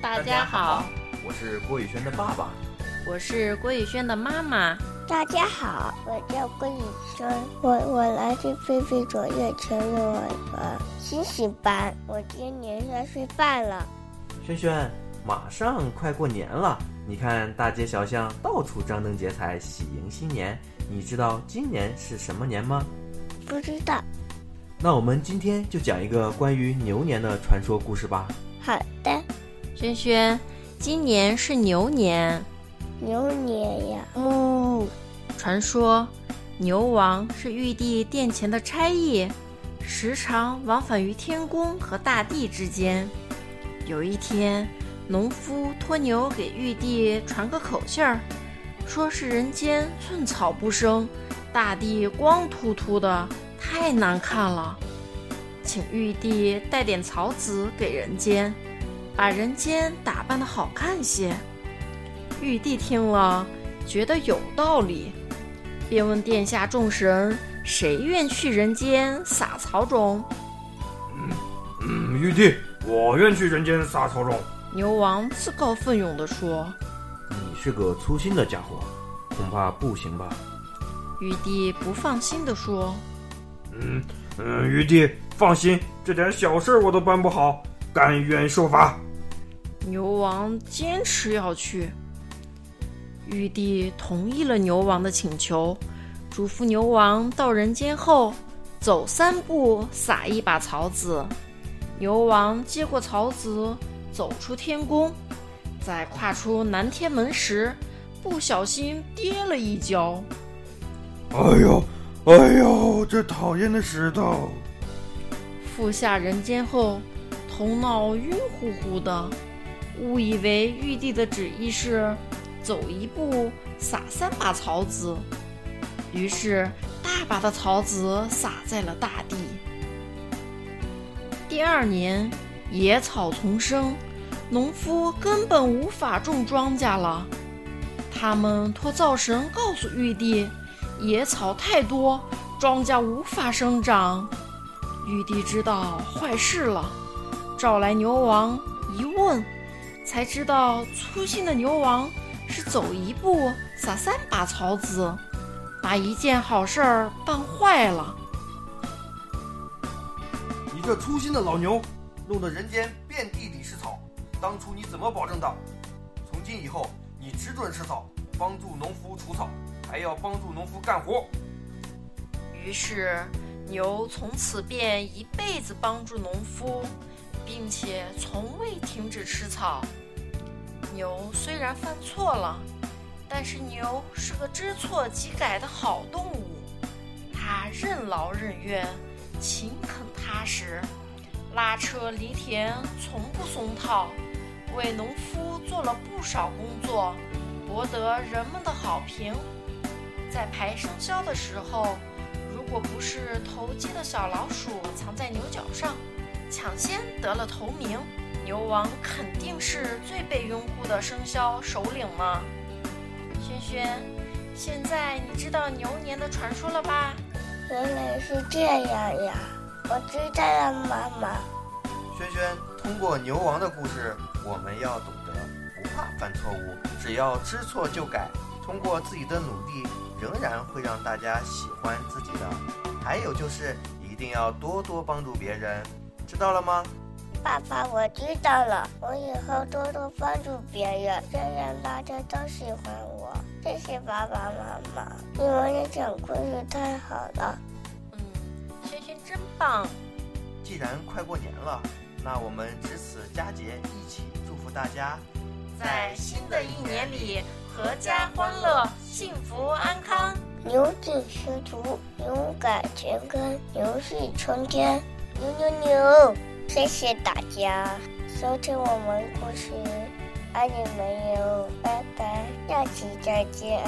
大家好，我是郭宇轩的爸爸，我是郭宇轩的妈妈。大家好，我叫郭宇轩，我我来自菲菲卓越全幼儿园星星班，我今年三岁半了。轩轩，马上快过年了，你看大街小巷到处张灯结彩，喜迎新年。你知道今年是什么年吗？不知道。那我们今天就讲一个关于牛年的传说故事吧。好的，轩轩，今年是牛年。牛年呀，嗯。传说，牛王是玉帝殿前的差役，时常往返于天宫和大地之间。有一天，农夫托牛给玉帝传个口信儿，说是人间寸草不生，大地光秃秃的，太难看了，请玉帝带点草籽给人间，把人间打扮的好看些。玉帝听了，觉得有道理。便问殿下众神：“谁愿去人间撒草种？”“嗯嗯，玉帝，我愿去人间撒草种。”牛王自告奋勇地说：“你是个粗心的家伙，恐怕不行吧？”玉帝不放心地说：“嗯嗯，玉帝放心，这点小事我都办不好，甘愿受罚。”牛王坚持要去。玉帝同意了牛王的请求，嘱咐牛王到人间后走三步撒一把草籽。牛王接过草籽，走出天宫，在跨出南天门时，不小心跌了一跤。哎呦，哎呦，这讨厌的石头！复下人间后，头脑晕乎乎的，误以为玉帝的旨意是。走一步撒三把草籽，于是大把的草籽撒在了大地。第二年，野草丛生，农夫根本无法种庄稼了。他们托灶神告诉玉帝，野草太多，庄稼无法生长。玉帝知道坏事了，召来牛王一问，才知道粗心的牛王。是走一步撒三把草籽，把一件好事儿办坏了。你这粗心的老牛，弄得人间遍地里是草。当初你怎么保证的？从今以后，你只准吃草，帮助农夫除草，还要帮助农夫干活。于是，牛从此便一辈子帮助农夫，并且从未停止吃草。牛虽然犯错了，但是牛是个知错即改的好动物。它任劳任怨，勤恳踏实，拉车犁田从不松套，为农夫做了不少工作，博得人们的好评。在排生肖的时候，如果不是投机的小老鼠藏在牛角上，抢先得了头名。牛王肯定是最被拥护的生肖首领吗。轩轩，现在你知道牛年的传说了吧？原来是这样呀，我知道了，妈妈。轩轩，通过牛王的故事，我们要懂得不怕犯错误，只要知错就改，通过自己的努力，仍然会让大家喜欢自己的。还有就是一定要多多帮助别人，知道了吗？爸爸，我知道了，我以后多多帮助别人，这样大家都喜欢我。谢谢爸爸妈妈，你们讲故事太好了。嗯，轩轩真棒。既然快过年了，那我们值此佳节，一起祝福大家，在新的一年里阖家欢乐，幸福安康，牛进仕途，勇敢前程，牛气冲天，牛牛牛。谢谢大家收听我们故事，爱你们哟，拜拜，下期再见。